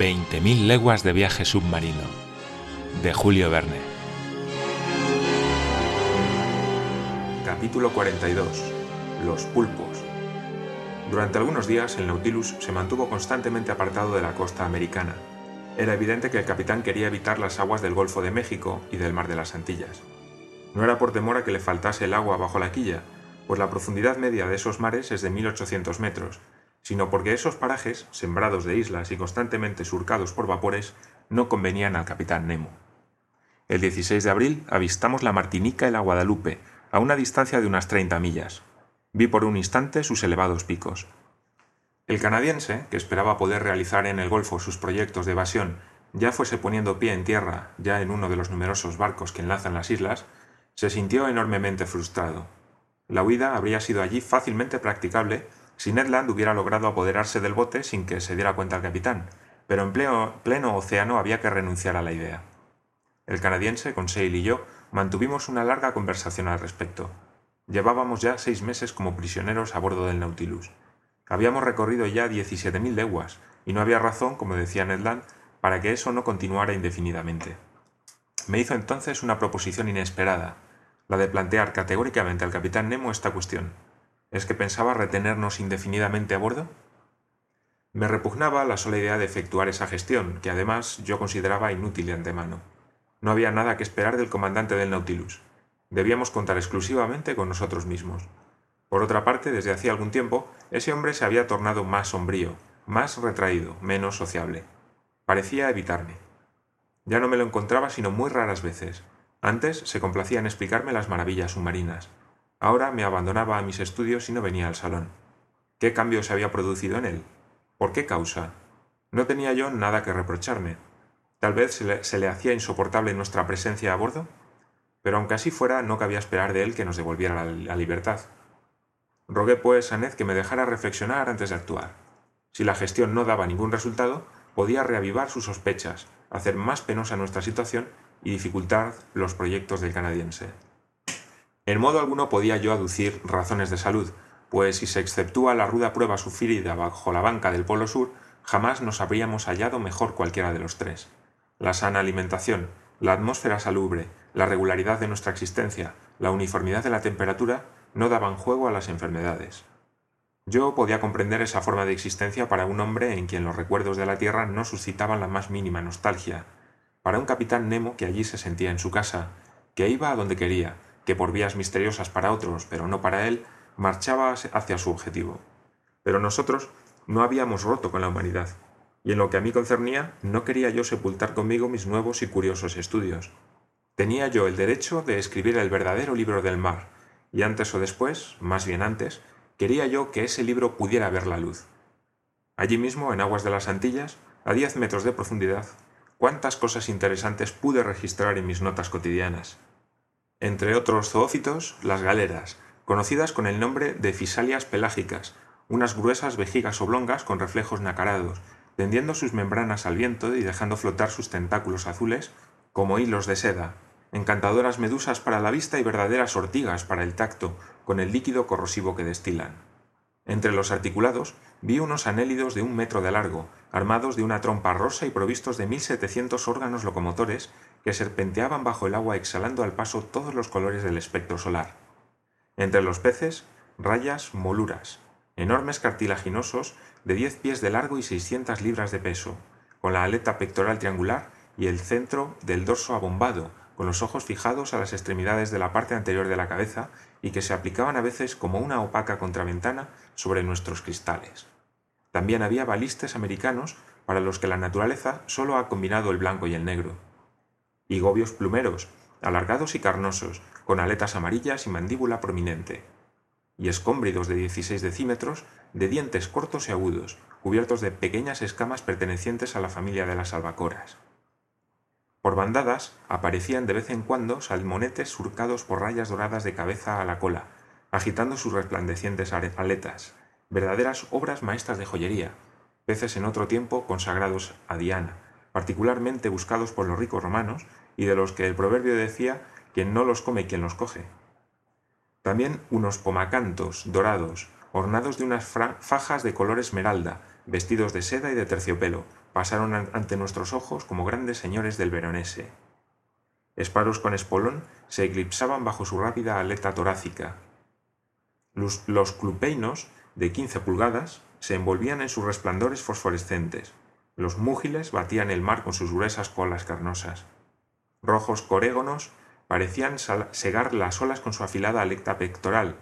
20.000 leguas de viaje submarino, de Julio Verne. Capítulo 42. Los pulpos. Durante algunos días el Nautilus se mantuvo constantemente apartado de la costa americana. Era evidente que el capitán quería evitar las aguas del Golfo de México y del Mar de las Antillas. No era por temor a que le faltase el agua bajo la quilla, pues la profundidad media de esos mares es de 1800 metros, sino porque esos parajes, sembrados de islas y constantemente surcados por vapores, no convenían al capitán Nemo. El 16 de abril avistamos la Martinica y la Guadalupe, a una distancia de unas 30 millas. Vi por un instante sus elevados picos. El canadiense, que esperaba poder realizar en el Golfo sus proyectos de evasión, ya fuese poniendo pie en tierra, ya en uno de los numerosos barcos que enlazan las islas, se sintió enormemente frustrado. La huida habría sido allí fácilmente practicable si Ned Land hubiera logrado apoderarse del bote sin que se diera cuenta el capitán, pero en pleno, océano había que renunciar a la idea. El canadiense, Conseil y yo mantuvimos una larga conversación al respecto. Llevábamos ya seis meses como prisioneros a bordo del Nautilus. Habíamos recorrido ya 17.000 leguas, y no había razón, como decía Ned Land, para que eso no continuara indefinidamente. Me hizo entonces una proposición inesperada, la de plantear categóricamente al capitán Nemo esta cuestión. ¿Es que pensaba retenernos indefinidamente a bordo? Me repugnaba la sola idea de efectuar esa gestión, que además yo consideraba inútil de antemano. No había nada que esperar del comandante del Nautilus. Debíamos contar exclusivamente con nosotros mismos. Por otra parte, desde hacía algún tiempo, ese hombre se había tornado más sombrío, más retraído, menos sociable. Parecía evitarme. Ya no me lo encontraba sino muy raras veces. Antes se complacía en explicarme las maravillas submarinas. Ahora me abandonaba a mis estudios y no venía al salón. ¿Qué cambio se había producido en él? ¿Por qué causa? No tenía yo nada que reprocharme. Tal vez se le, hacía insoportable nuestra presencia a bordo, pero aunque así fuera, no cabía esperar de él que nos devolviera la, la libertad. Rogué pues a Ned que me dejara reflexionar antes de actuar. Si la gestión no daba ningún resultado, podía reavivar sus sospechas, hacer más penosa nuestra situación y dificultar los proyectos del canadiense. En modo alguno podía yo aducir razones de salud, pues si se exceptúa la ruda prueba sufrida bajo la banca del Polo Sur, jamás nos habríamos hallado mejor cualquiera de los tres. La sana alimentación, la atmósfera salubre, la regularidad de nuestra existencia, la uniformidad de la temperatura, no daban juego a las enfermedades. Yo podía comprender esa forma de existencia para un hombre en quien los recuerdos de la Tierra no suscitaban la más mínima nostalgia, para un capitán Nemo que allí se sentía en su casa, que iba a donde quería, que por vías misteriosas para otros, pero no para él, marchaba hacia su objetivo. Pero nosotros no habíamos roto con la humanidad, y en lo que a mí concernía, no quería yo sepultar conmigo mis nuevos y curiosos estudios. Tenía yo el derecho de escribir el verdadero libro del mar, y antes o después, más bien antes, quería yo que ese libro pudiera ver la luz. Allí mismo, en aguas de las Antillas, a diez metros de profundidad, cuántas cosas interesantes pude registrar en mis notas cotidianas. Entre otros zoófitos, las galeras, conocidas con el nombre de fisalias pelágicas, unas gruesas vejigas oblongas con reflejos nacarados, tendiendo sus membranas al viento y dejando flotar sus tentáculos azules como hilos de seda, encantadoras medusas para la vista y verdaderas ortigas para el tacto, con el líquido corrosivo que destilan. Entre los articulados vi unos anélidos de un metro de largo, armados de una trompa rosa y provistos de mil setecientos órganos locomotores que serpenteaban bajo el agua exhalando al paso todos los colores del espectro solar. Entre los peces, rayas moluras, enormes cartilaginosos de diez pies de largo y seiscientas libras de peso, con la aleta pectoral triangular y el centro del dorso abombado, con los ojos fijados a las extremidades de la parte anterior de la cabeza y que se aplicaban a veces como una opaca contraventana sobre nuestros cristales. También había balistes americanos para los que la naturaleza solo ha combinado el blanco y el negro y gobios plumeros, alargados y carnosos, con aletas amarillas y mandíbula prominente, y escómbridos de 16 decímetros, de dientes cortos y agudos, cubiertos de pequeñas escamas pertenecientes a la familia de las albacoras. Por bandadas aparecían de vez en cuando salmonetes surcados por rayas doradas de cabeza a la cola, agitando sus resplandecientes aletas, verdaderas obras maestras de joyería, peces en otro tiempo consagrados a Diana, particularmente buscados por los ricos romanos y de los que el proverbio decía quien no los come quien los coge. También unos pomacantos dorados, ornados de unas fajas de color esmeralda, vestidos de seda y de terciopelo, pasaron ante nuestros ojos como grandes señores del Veronese. Esparos con espolón se eclipsaban bajo su rápida aleta torácica. Los, clupeinos, de 15 pulgadas, se envolvían en sus resplandores fosforescentes. Los múgiles batían el mar con sus gruesas colas carnosas. Rojos corégonos parecían segar las olas con su afilada aleta pectoral,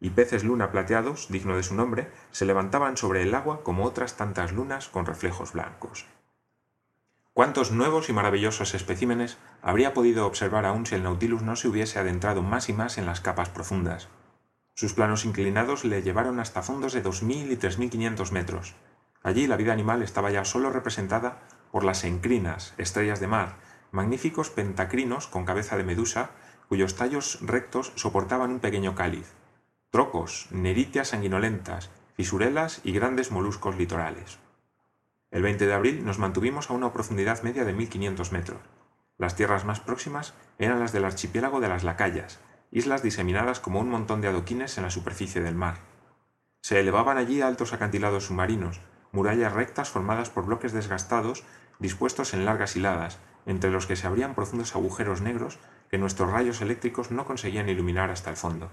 y peces luna plateados, digno de su nombre, se levantaban sobre el agua como otras tantas lunas con reflejos blancos. ¿Cuántos nuevos y maravillosos especímenes habría podido observar aún si el Nautilus no se hubiese adentrado más y más en las capas profundas? Sus planos inclinados le llevaron hasta fondos de 2.000 y 3.500 metros. Allí la vida animal estaba ya solo representada por las encrinas, estrellas de mar, magníficos pentacrinos con cabeza de medusa, cuyos tallos rectos soportaban un pequeño cáliz, trocos, neritias sanguinolentas, fisurelas y grandes moluscos litorales. El 20 de abril nos mantuvimos a una profundidad media de 1500 metros. Las tierras más próximas eran las del archipiélago de las Lacayas, islas diseminadas como un montón de adoquines en la superficie del mar. Se elevaban allí altos acantilados submarinos, murallas rectas formadas por bloques desgastados dispuestos en largas hiladas, entre los que se abrían profundos agujeros negros que nuestros rayos eléctricos no conseguían iluminar hasta el fondo.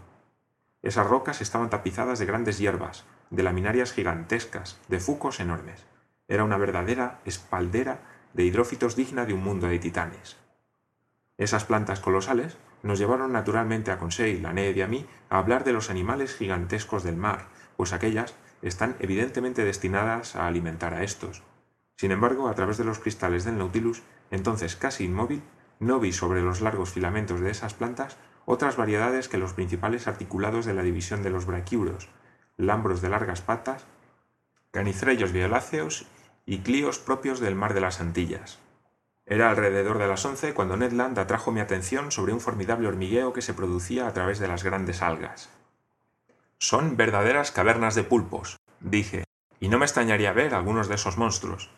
Esas rocas estaban tapizadas de grandes hierbas, de laminarias gigantescas, de fucos enormes. Era una verdadera espaldera de hidrófitos digna de un mundo de titanes. Esas plantas colosales nos llevaron naturalmente a Conseil, a Ned y a mí a hablar de los animales gigantescos del mar, pues aquellas están evidentemente destinadas a alimentar a estos. Sin embargo, a través de los cristales del Nautilus, entonces casi inmóvil, no vi sobre los largos filamentos de esas plantas otras variedades que los principales articulados de la división de los braquiuros, lambros de largas patas, canicrellos violáceos y clíos propios del mar de las Antillas. Era alrededor de las once cuando Ned Land atrajo mi atención sobre un formidable hormigueo que se producía a través de las grandes algas. Son verdaderas cavernas de pulpos, dije, y no me extrañaría ver algunos de esos monstruos.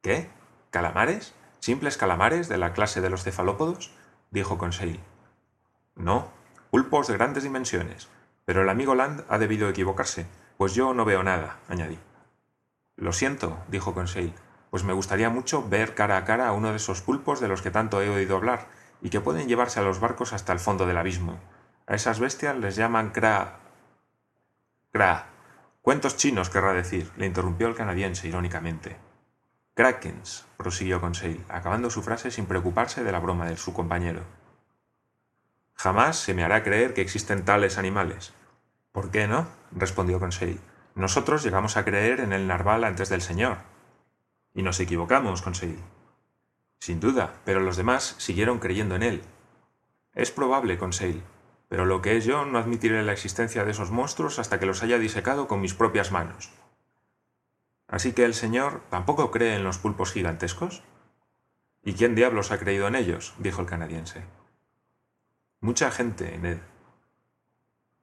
¿Qué? ¿Calamares? ¿Simples calamares de la clase de los cefalópodos? dijo Conseil. No, pulpos de grandes dimensiones. Pero el amigo Land ha debido equivocarse, pues yo no veo nada, añadí. Lo siento, dijo Conseil, pues me gustaría mucho ver cara a cara a uno de esos pulpos de los que tanto he oído hablar y que pueden llevarse a los barcos hasta el fondo del abismo. A esas bestias les llaman cra. cra. Cuentos chinos, querrá decir, le interrumpió el canadiense irónicamente. Krakens, prosiguió Conseil, acabando su frase sin preocuparse de la broma de su compañero. Jamás se me hará creer que existen tales animales. ¿Por qué no? respondió Conseil. Nosotros llegamos a creer en el narval antes del Señor. Y nos equivocamos, Conseil. Sin duda, pero los demás siguieron creyendo en él. Es probable, Conseil, pero lo que es yo no admitiré la existencia de esos monstruos hasta que los haya disecado con mis propias manos. Así que el Señor tampoco cree en los pulpos gigantescos. ¿Y quién diablos ha creído en ellos? dijo el canadiense. Mucha gente, Ned.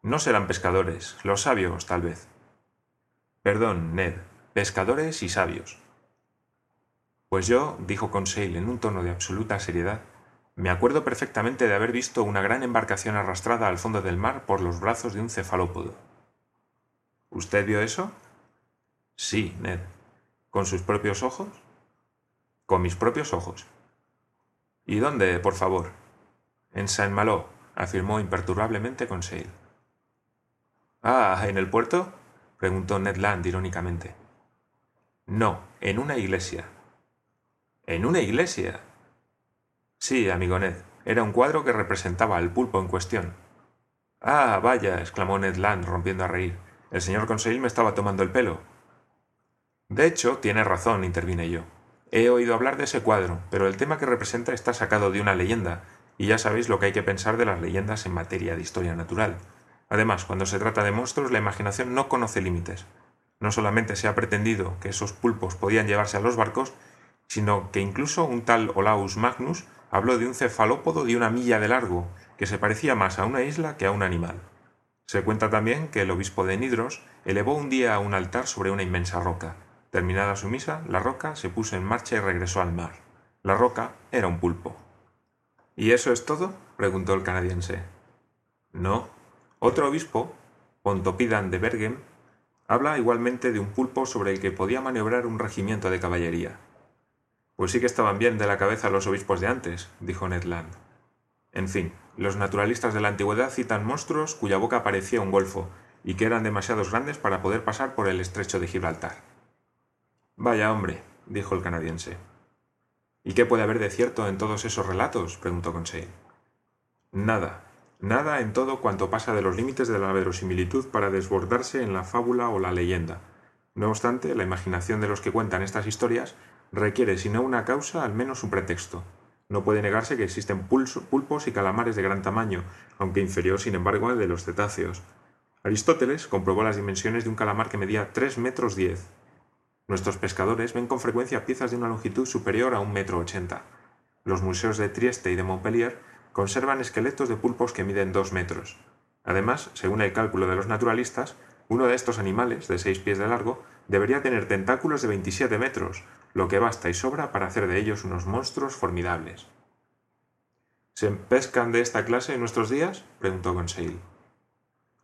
No serán pescadores, los sabios, tal vez. Perdón, Ned, pescadores y sabios. Pues yo, dijo Conseil en un tono de absoluta seriedad, me acuerdo perfectamente de haber visto una gran embarcación arrastrada al fondo del mar por los brazos de un cefalópodo. ¿Usted vio eso? Sí, Ned. ¿Con sus propios ojos? Con mis propios ojos. ¿Y dónde, por favor? En Saint-Malo, afirmó imperturbablemente Conseil. Ah, ¿en el puerto? preguntó Ned Land irónicamente. No, en una iglesia. ¿En una iglesia? Sí, amigo Ned. Era un cuadro que representaba al pulpo en cuestión. Ah, vaya, exclamó Ned Land, rompiendo a reír. El señor Conseil me estaba tomando el pelo. De hecho, tiene razón, intervine yo. He oído hablar de ese cuadro, pero el tema que representa está sacado de una leyenda, y ya sabéis lo que hay que pensar de las leyendas en materia de historia natural. Además, cuando se trata de monstruos, la imaginación no conoce límites. No solamente se ha pretendido que esos pulpos podían llevarse a los barcos, sino que incluso un tal Olaus Magnus habló de un cefalópodo de una milla de largo, que se parecía más a una isla que a un animal. Se cuenta también que el obispo de Nidros elevó un día un altar sobre una inmensa roca. Terminada su misa, la roca se puso en marcha y regresó al mar. La roca era un pulpo. ¿Y eso es todo? preguntó el canadiense. No. Otro obispo, Pontopidan de Bergen, Habla igualmente de un pulpo sobre el que podía maniobrar un regimiento de caballería. Pues sí que estaban bien de la cabeza los obispos de antes, dijo Ned Land. En fin, los naturalistas de la antigüedad citan monstruos cuya boca parecía un golfo y que eran demasiados grandes para poder pasar por el estrecho de Gibraltar. Vaya hombre, dijo el canadiense. ¿Y qué puede haber de cierto en todos esos relatos? preguntó Conseil. Nada, nada en todo cuanto pasa de los límites de la verosimilitud para desbordarse en la fábula o la leyenda. No obstante, la imaginación de los que cuentan estas historias requiere, si no una causa, al menos un pretexto. No puede negarse que existen pulpos y calamares de gran tamaño, aunque inferior, sin embargo, al de los cetáceos. Aristóteles comprobó las dimensiones de un calamar que medía tres metros diez. Nuestros pescadores ven con frecuencia piezas de una longitud superior a un metro ochenta. Los museos de Trieste y de Montpellier conservan esqueletos de pulpos que miden dos metros. Además, según el cálculo de los naturalistas, uno de estos animales, de seis pies de largo, debería tener tentáculos de 27 metros, lo que basta y sobra para hacer de ellos unos monstruos formidables. ¿Se pescan de esta clase en nuestros días? preguntó Conseil.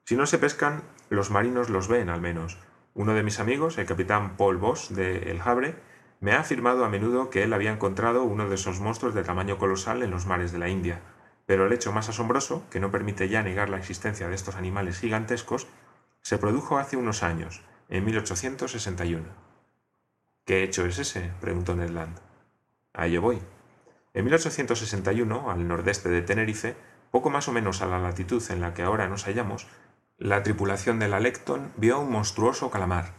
Si no se pescan, los marinos los ven al menos. Uno de mis amigos, el capitán Paul Boss de El Havre, me ha afirmado a menudo que él había encontrado uno de esos monstruos de tamaño colosal en los mares de la India. Pero el hecho más asombroso, que no permite ya negar la existencia de estos animales gigantescos, se produjo hace unos años, en 1861. ¿Qué hecho es ese? preguntó Ned Land. A ello voy. En 1861, al nordeste de Tenerife, poco más o menos a la latitud en la que ahora nos hallamos, la tripulación de la Lecton vio un monstruoso calamar.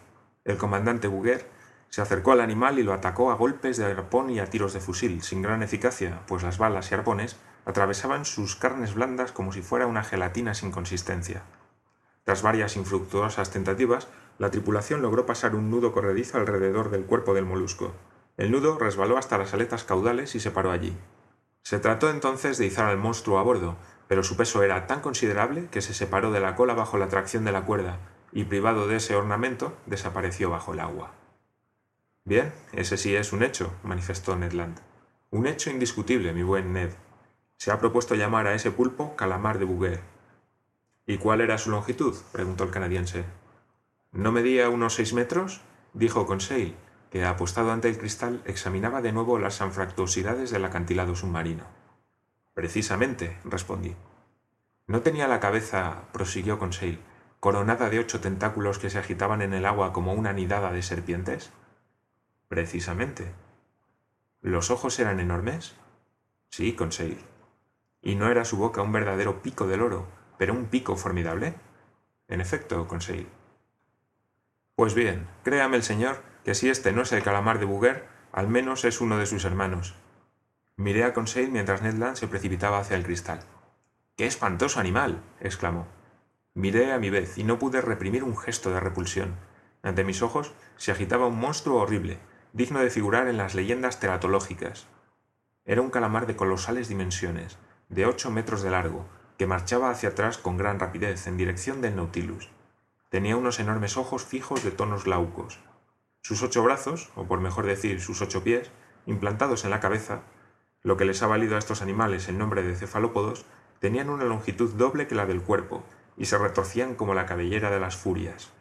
El comandante Bouguer se acercó al animal y lo atacó a golpes de arpón y a tiros de fusil, sin gran eficacia, pues las balas y arpones atravesaban sus carnes blandas como si fuera una gelatina sin consistencia. Tras varias infructuosas tentativas, la tripulación logró pasar un nudo corredizo alrededor del cuerpo del molusco. El nudo resbaló hasta las aletas caudales y se paró allí. Se trató entonces de izar al monstruo a bordo, pero su peso era tan considerable que se separó de la cola bajo la tracción de la cuerda, y privado de ese ornamento, desapareció bajo el agua. Bien, ese sí es un hecho, manifestó Ned Land. Un hecho indiscutible, mi buen Ned. Se ha propuesto llamar a ese pulpo calamar de Bouguer. ¿Y cuál era su longitud? preguntó el canadiense. ¿No medía unos seis metros? dijo Conseil, que apostado ante el cristal examinaba de nuevo las anfractuosidades del acantilado submarino. Precisamente, respondí. ¿No tenía la cabeza, prosiguió Conseil, coronada de ocho tentáculos que se agitaban en el agua como una nidada de serpientes? Precisamente. ¿Los ojos eran enormes? Sí, Conseil. ¿Y no era su boca un verdadero pico del oro, pero un pico formidable. En efecto, Conseil. Pues bien, créame el señor que si este no es el calamar de Bouguer, al menos es uno de sus hermanos. Miré a Conseil mientras Ned Land se precipitaba hacia el cristal. ¡Qué espantoso animal! exclamó. Miré a mi vez y no pude reprimir un gesto de repulsión. Ante mis ojos se agitaba un monstruo horrible, digno de figurar en las leyendas teratológicas. Era un calamar de colosales dimensiones, de ocho metros de largo, que marchaba hacia atrás con gran rapidez en dirección del Nautilus. Tenía unos enormes ojos fijos de tonos glaucos. Sus ocho brazos, o por mejor decir sus ocho pies, implantados en la cabeza, lo que les ha valido a estos animales el nombre de cefalópodos, tenían una longitud doble que la del cuerpo y se retorcían como la cabellera de las furias.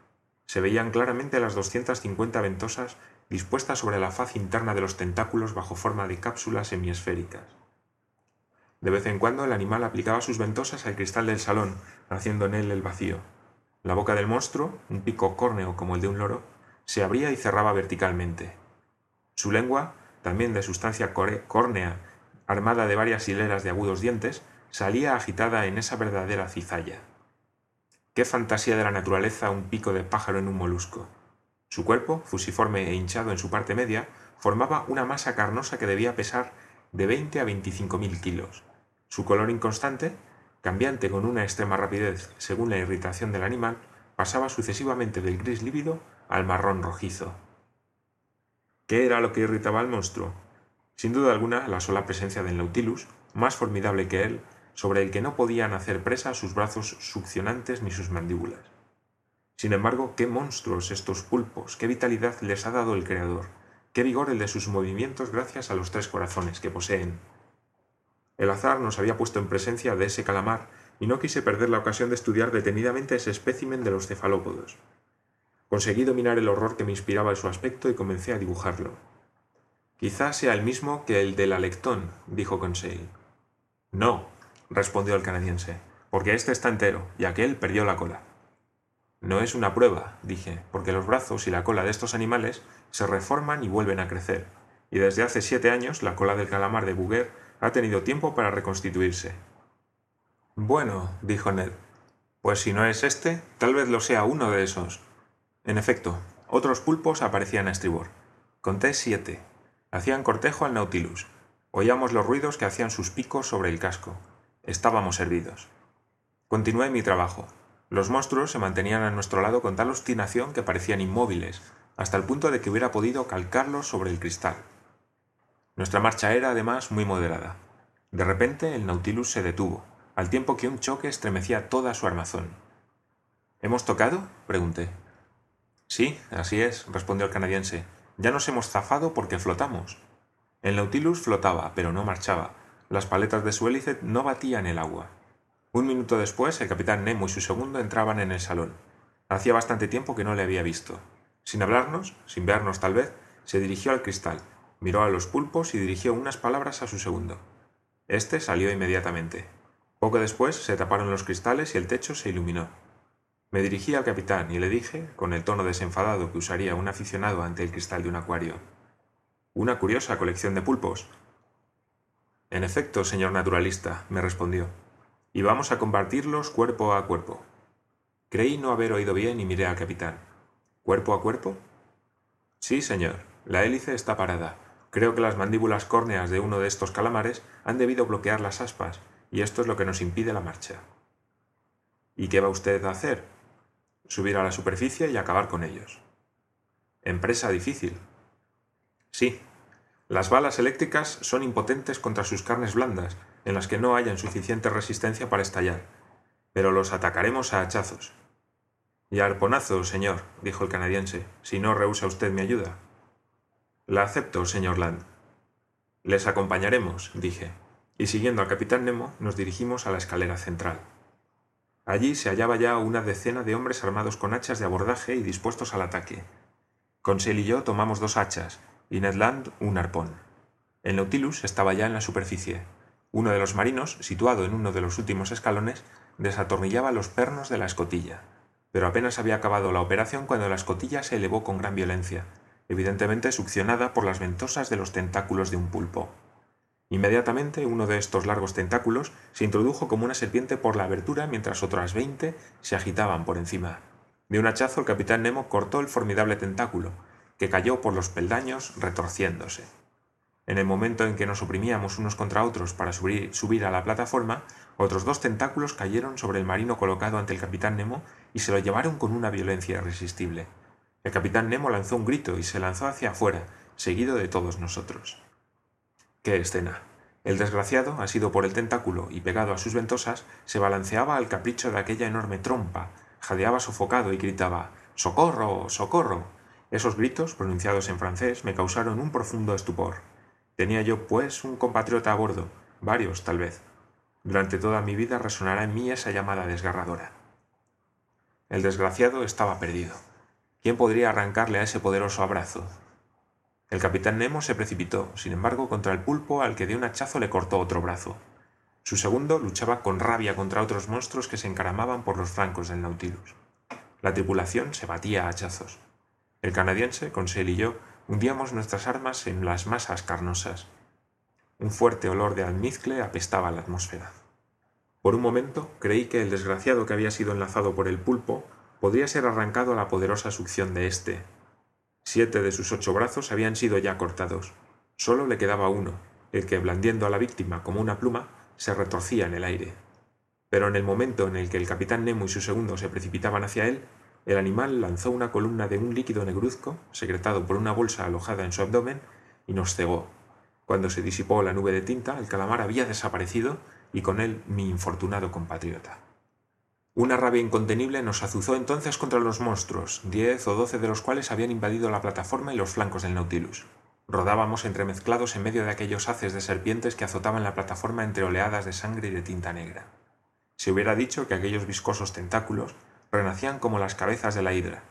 Se veían claramente las 250 ventosas dispuestas sobre la faz interna de los tentáculos bajo forma de cápsulas semiesféricas. De vez en cuando el animal aplicaba sus ventosas al cristal del salón, haciendo en él el vacío. La boca del monstruo, un pico córneo como el de un loro, se abría y cerraba verticalmente. Su lengua, también de sustancia córnea, armada de varias hileras de agudos dientes, salía agitada en esa verdadera cizalla. Qué fantasía de la naturaleza un pico de pájaro en un molusco. Su cuerpo, fusiforme e hinchado en su parte media, formaba una masa carnosa que debía pesar de 20 a 25 mil kilos. Su color inconstante, cambiante con una extrema rapidez según la irritación del animal, pasaba sucesivamente del gris lívido al marrón rojizo. ¿Qué era lo que irritaba al monstruo? Sin duda alguna, la sola presencia del Nautilus, más formidable que él, sobre el que no podían hacer presa sus brazos succionantes ni sus mandíbulas. Sin embargo, qué monstruos estos pulpos, qué vitalidad les ha dado el Creador, qué vigor el de sus movimientos gracias a los tres corazones que poseen. El azar nos había puesto en presencia de ese calamar y no quise perder la ocasión de estudiar detenidamente ese espécimen de los cefalópodos. Conseguí dominar el horror que me inspiraba su aspecto y comencé a dibujarlo. Quizá sea el mismo que el del alectón, dijo Conseil. No, respondió el canadiense, porque este está entero y aquel perdió la cola. No es una prueba, dije, porque los brazos y la cola de estos animales se reforman y vuelven a crecer, y desde hace siete años la cola del calamar de Bouguer ha tenido tiempo para reconstituirse. Bueno, dijo Ned, pues si no es este, tal vez lo sea uno de esos. En efecto, otros pulpos aparecían a estribor. Conté siete. Hacían cortejo al Nautilus. Oíamos los ruidos que hacían sus picos sobre el casco. Estábamos servidos. Continué mi trabajo. Los monstruos se mantenían a nuestro lado con tal obstinación que parecían inmóviles, hasta el punto de que hubiera podido calcarlos sobre el cristal. Nuestra marcha era, además, muy moderada. De repente el Nautilus se detuvo, al tiempo que un choque estremecía toda su armazón. ¿Hemos tocado? pregunté. Sí, así es, respondió el canadiense. Ya nos hemos zafado porque flotamos. El Nautilus flotaba, pero no marchaba. Las paletas de su hélice no batían el agua. Un minuto después, el capitán Nemo y su segundo entraban en el salón. Hacía bastante tiempo que no le había visto. Sin hablarnos, sin vernos tal vez, se dirigió al cristal, miró a los pulpos y dirigió unas palabras a su segundo. Este salió inmediatamente. Poco después se taparon los cristales y el techo se iluminó. Me dirigí al capitán y le dije, con el tono desenfadado que usaría un aficionado ante el cristal de un acuario, Una curiosa colección de pulpos. En efecto, señor naturalista, me respondió y vamos a compartirlos cuerpo a cuerpo. Creí no haber oído bien y miré al capitán. ¿Cuerpo a cuerpo? Sí, señor. La hélice está parada. Creo que las mandíbulas córneas de uno de estos calamares han debido bloquear las aspas, y esto es lo que nos impide la marcha. ¿Y qué va usted a hacer? Subir a la superficie y acabar con ellos. Empresa difícil. Sí. Las balas eléctricas son impotentes contra sus carnes blandas, en las que no hayan suficiente resistencia para estallar, pero los atacaremos a hachazos. Y a arponazos, señor, dijo el canadiense, si no rehúsa usted mi ayuda. La acepto, señor Land. Les acompañaremos, dije, y siguiendo al capitán Nemo nos dirigimos a la escalera central. Allí se hallaba ya una decena de hombres armados con hachas de abordaje y dispuestos al ataque. Conseil y yo tomamos dos hachas, y Ned Land un arpón. El Nautilus estaba ya en la superficie, uno de los marinos, situado en uno de los últimos escalones, desatornillaba los pernos de la escotilla, pero apenas había acabado la operación cuando la escotilla se elevó con gran violencia, evidentemente succionada por las ventosas de los tentáculos de un pulpo. Inmediatamente uno de estos largos tentáculos se introdujo como una serpiente por la abertura mientras otras veinte se agitaban por encima. De un hachazo el capitán Nemo cortó el formidable tentáculo, que cayó por los peldaños retorciéndose. En el momento en que nos oprimíamos unos contra otros para subir, a la plataforma, otros dos tentáculos cayeron sobre el marino colocado ante el capitán Nemo y se lo llevaron con una violencia irresistible. El capitán Nemo lanzó un grito y se lanzó hacia afuera, seguido de todos nosotros. ¡Qué escena! El desgraciado, asido por el tentáculo y pegado a sus ventosas, se balanceaba al capricho de aquella enorme trompa, jadeaba sofocado y gritaba ¡Socorro! ¡Socorro! Esos gritos, pronunciados en francés, me causaron un profundo estupor. Tenía yo, pues, un compatriota a bordo, varios, tal vez. Durante toda mi vida resonará en mí esa llamada desgarradora. El desgraciado estaba perdido. ¿Quién podría arrancarle a ese poderoso abrazo? El capitán Nemo se precipitó, sin embargo, contra el pulpo al que de un hachazo le cortó otro brazo. Su segundo luchaba con rabia contra otros monstruos que se encaramaban por los flancos del Nautilus. La tripulación se batía a hachazos. El canadiense, Conseil y yo hundíamos nuestras armas en las masas carnosas. Un fuerte olor de almizcle apestaba la atmósfera. Por un momento creí que el desgraciado que había sido enlazado por el pulpo podría ser arrancado a la poderosa succión de éste. Siete de sus ocho brazos habían sido ya cortados. Solo le quedaba uno, el que, blandiendo a la víctima como una pluma, se retorcía en el aire. Pero en el momento en el que el capitán Nemo y su segundo se precipitaban hacia él, el animal lanzó una columna de un líquido negruzco, secretado por una bolsa alojada en su abdomen, y nos cegó. Cuando se disipó la nube de tinta, el calamar había desaparecido y con él mi infortunado compatriota. Una rabia incontenible nos azuzó entonces contra los monstruos, diez o doce de los cuales habían invadido la plataforma y los flancos del Nautilus. Rodábamos entremezclados en medio de aquellos haces de serpientes que azotaban la plataforma entre oleadas de sangre y de tinta negra. Se hubiera dicho que aquellos viscosos tentáculos renacían como las cabezas de la hidra.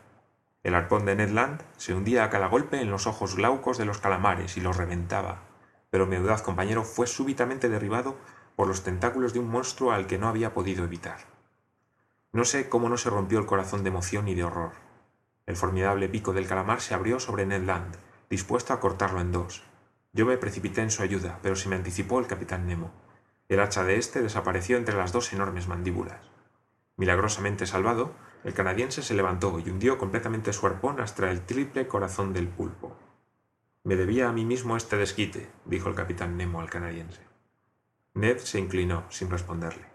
El arpón de Ned Land se hundía a cada golpe en los ojos glaucos de los calamares y los reventaba, pero mi audaz compañero fue súbitamente derribado por los tentáculos de un monstruo al que no había podido evitar. No sé cómo no se rompió el corazón de emoción y de horror. El formidable pico del calamar se abrió sobre Ned Land, dispuesto a cortarlo en dos. Yo me precipité en su ayuda, pero se me anticipó el capitán Nemo. El hacha de éste desapareció entre las dos enormes mandíbulas. Milagrosamente salvado, el canadiense se levantó y hundió completamente su arpón hasta el triple corazón del pulpo. Me debía a mí mismo este desquite, dijo el capitán Nemo al canadiense. Ned se inclinó sin responderle.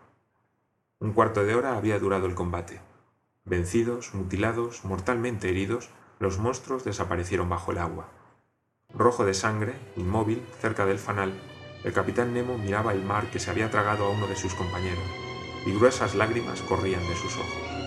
Un cuarto de hora había durado el combate. Vencidos, mutilados, mortalmente heridos, los monstruos desaparecieron bajo el agua. Rojo de sangre, inmóvil, cerca del fanal, el capitán Nemo miraba el mar que se había tragado a uno de sus compañeros, y gruesas lágrimas corrían de sus ojos.